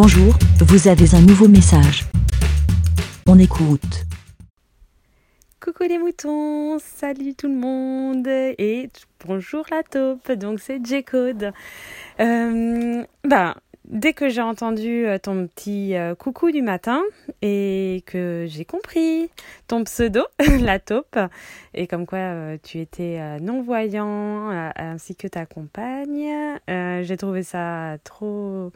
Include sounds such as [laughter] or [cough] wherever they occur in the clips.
Bonjour, vous avez un nouveau message. On écoute. Coucou les moutons, salut tout le monde et bonjour la taupe, donc c'est J-Code. Euh, ben, dès que j'ai entendu euh, ton petit euh, coucou du matin et que j'ai compris ton pseudo, [laughs] la taupe, et comme quoi tu étais non-voyant ainsi que ta compagne, j'ai trouvé ça trop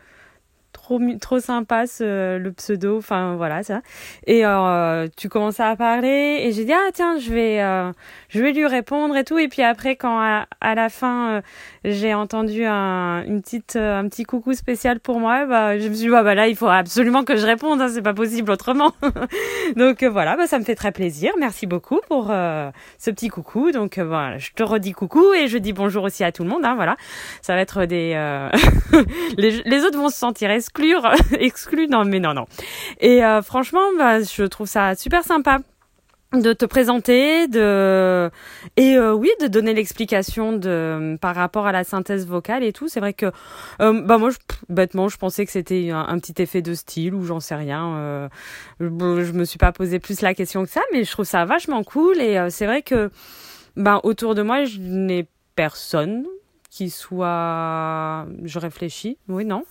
trop trop sympa ce, le pseudo. Enfin voilà ça. Et euh, tu commençais à parler et j'ai dit ah tiens je vais euh, je vais lui répondre et tout. Et puis après quand à, la fin euh, j'ai entendu un une petite un petit coucou spécial pour moi bah je me suis dit bah, bah là il faut absolument que je réponde hein, c'est pas possible autrement. [laughs] Donc voilà bah ça me fait très plaisir. Merci beaucoup pour ce petit coucou. Donc voilà je te redis coucou et je dis bonjour aussi à tout le monde hein, voilà. Ça va être des [laughs] les, les autres vont se sentir exclure, [laughs] exclu, non mais non non. Et euh, franchement, bah, je trouve ça super sympa de te présenter, de et euh, oui, de donner l'explication de par rapport à la synthèse vocale et tout. C'est vrai que euh, bah moi, bêtement, je pensais que c'était un, petit effet de style ou j'en sais rien. je, je me suis pas posé plus la question que ça, mais je trouve ça vachement cool et c'est vrai que bah autour de moi, je n'ai personne qui soit je réfléchis oui non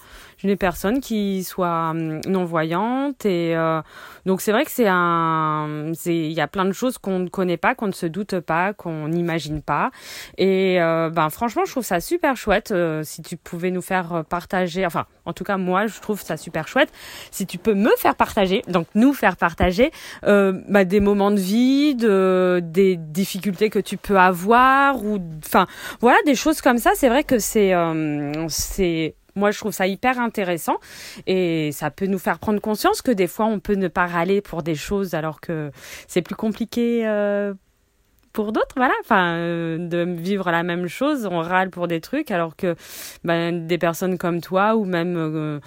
n'ai personne qui soit hum, non voyante et euh, donc c'est vrai que c'est un c'est il y a plein de choses qu'on ne connaît pas qu'on ne se doute pas qu'on n'imagine pas et euh, ben franchement je trouve ça super chouette euh, si tu pouvais nous faire partager enfin en tout cas moi je trouve ça super chouette. Si tu peux me faire partager donc nous faire partager bah, des moments de vie de des difficultés que tu peux avoir ou enfin voilà des choses comme ça c'est vrai que c'est euh, c'est moi je trouve ça hyper intéressant et ça peut nous faire prendre conscience que des fois on peut ne pas râler pour des choses alors que c'est plus compliqué euh, pour d'autres voilà. Enfin euh, de vivre la même chose on râle pour des trucs alors que ben, des personnes comme toi ou même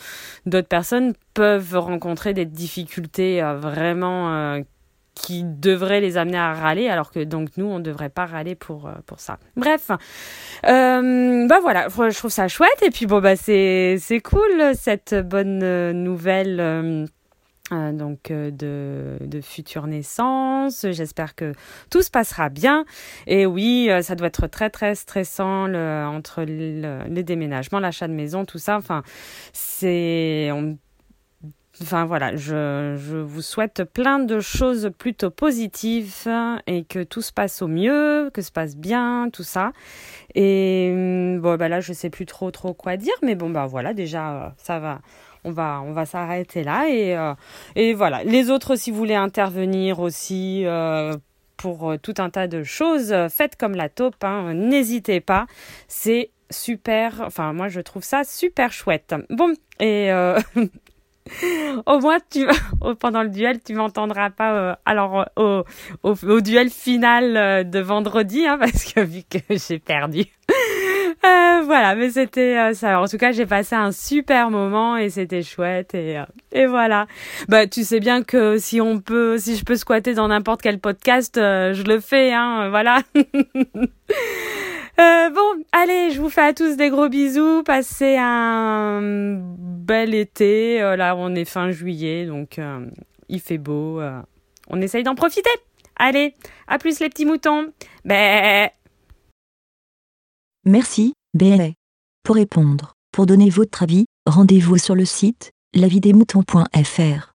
d'autres personnes peuvent rencontrer des difficultés vraiment qui devrait les amener à râler alors que donc nous on ne devrait pas râler pour euh, pour ça bref euh, bah voilà je trouve ça chouette et puis bon bah c'est cool cette bonne euh, nouvelle euh, donc de, de future naissance. J'espère que tout se passera bien. Et oui, ça doit être très très stressant le, entre le, les déménagements, l'achat de maison, tout ça. Enfin, c'est Enfin voilà, je, je, vous souhaite plein de choses plutôt positives et que tout se passe au mieux, que se passe bien, tout ça. Et hum, bon bah là je sais plus trop trop quoi dire, mais bon bah voilà déjà ça va. On va, on va s'arrêter là et, euh, et voilà. Les autres, si vous voulez intervenir aussi euh, pour euh, tout un tas de choses, faites comme la taupe, hein, n'hésitez pas. C'est super, enfin moi je trouve ça super chouette. Bon, et [laughs] [laughs] au moins tu [laughs] pendant le duel tu m'entendras pas euh, alors au, au, duel final euh, de vendredi hein, [laughs] parce que vu que j'ai perdu. Euh, voilà mais c'était ça. En tout cas j'ai passé un super moment et c'était chouette et et voilà. Bah tu sais bien que si on peut si je peux squatter dans n'importe quel podcast je le fais hein voilà Euh, bon, allez, je vous fais à tous des gros bisous. Passez un bel été. Euh, là, on est fin juillet, donc euh, il fait beau. on essaye d'en profiter. Allez, à plus les petits moutons. Merci, Bé. Pour répondre, pour donner votre avis, rendez-vous sur le site lavidemouton.fr.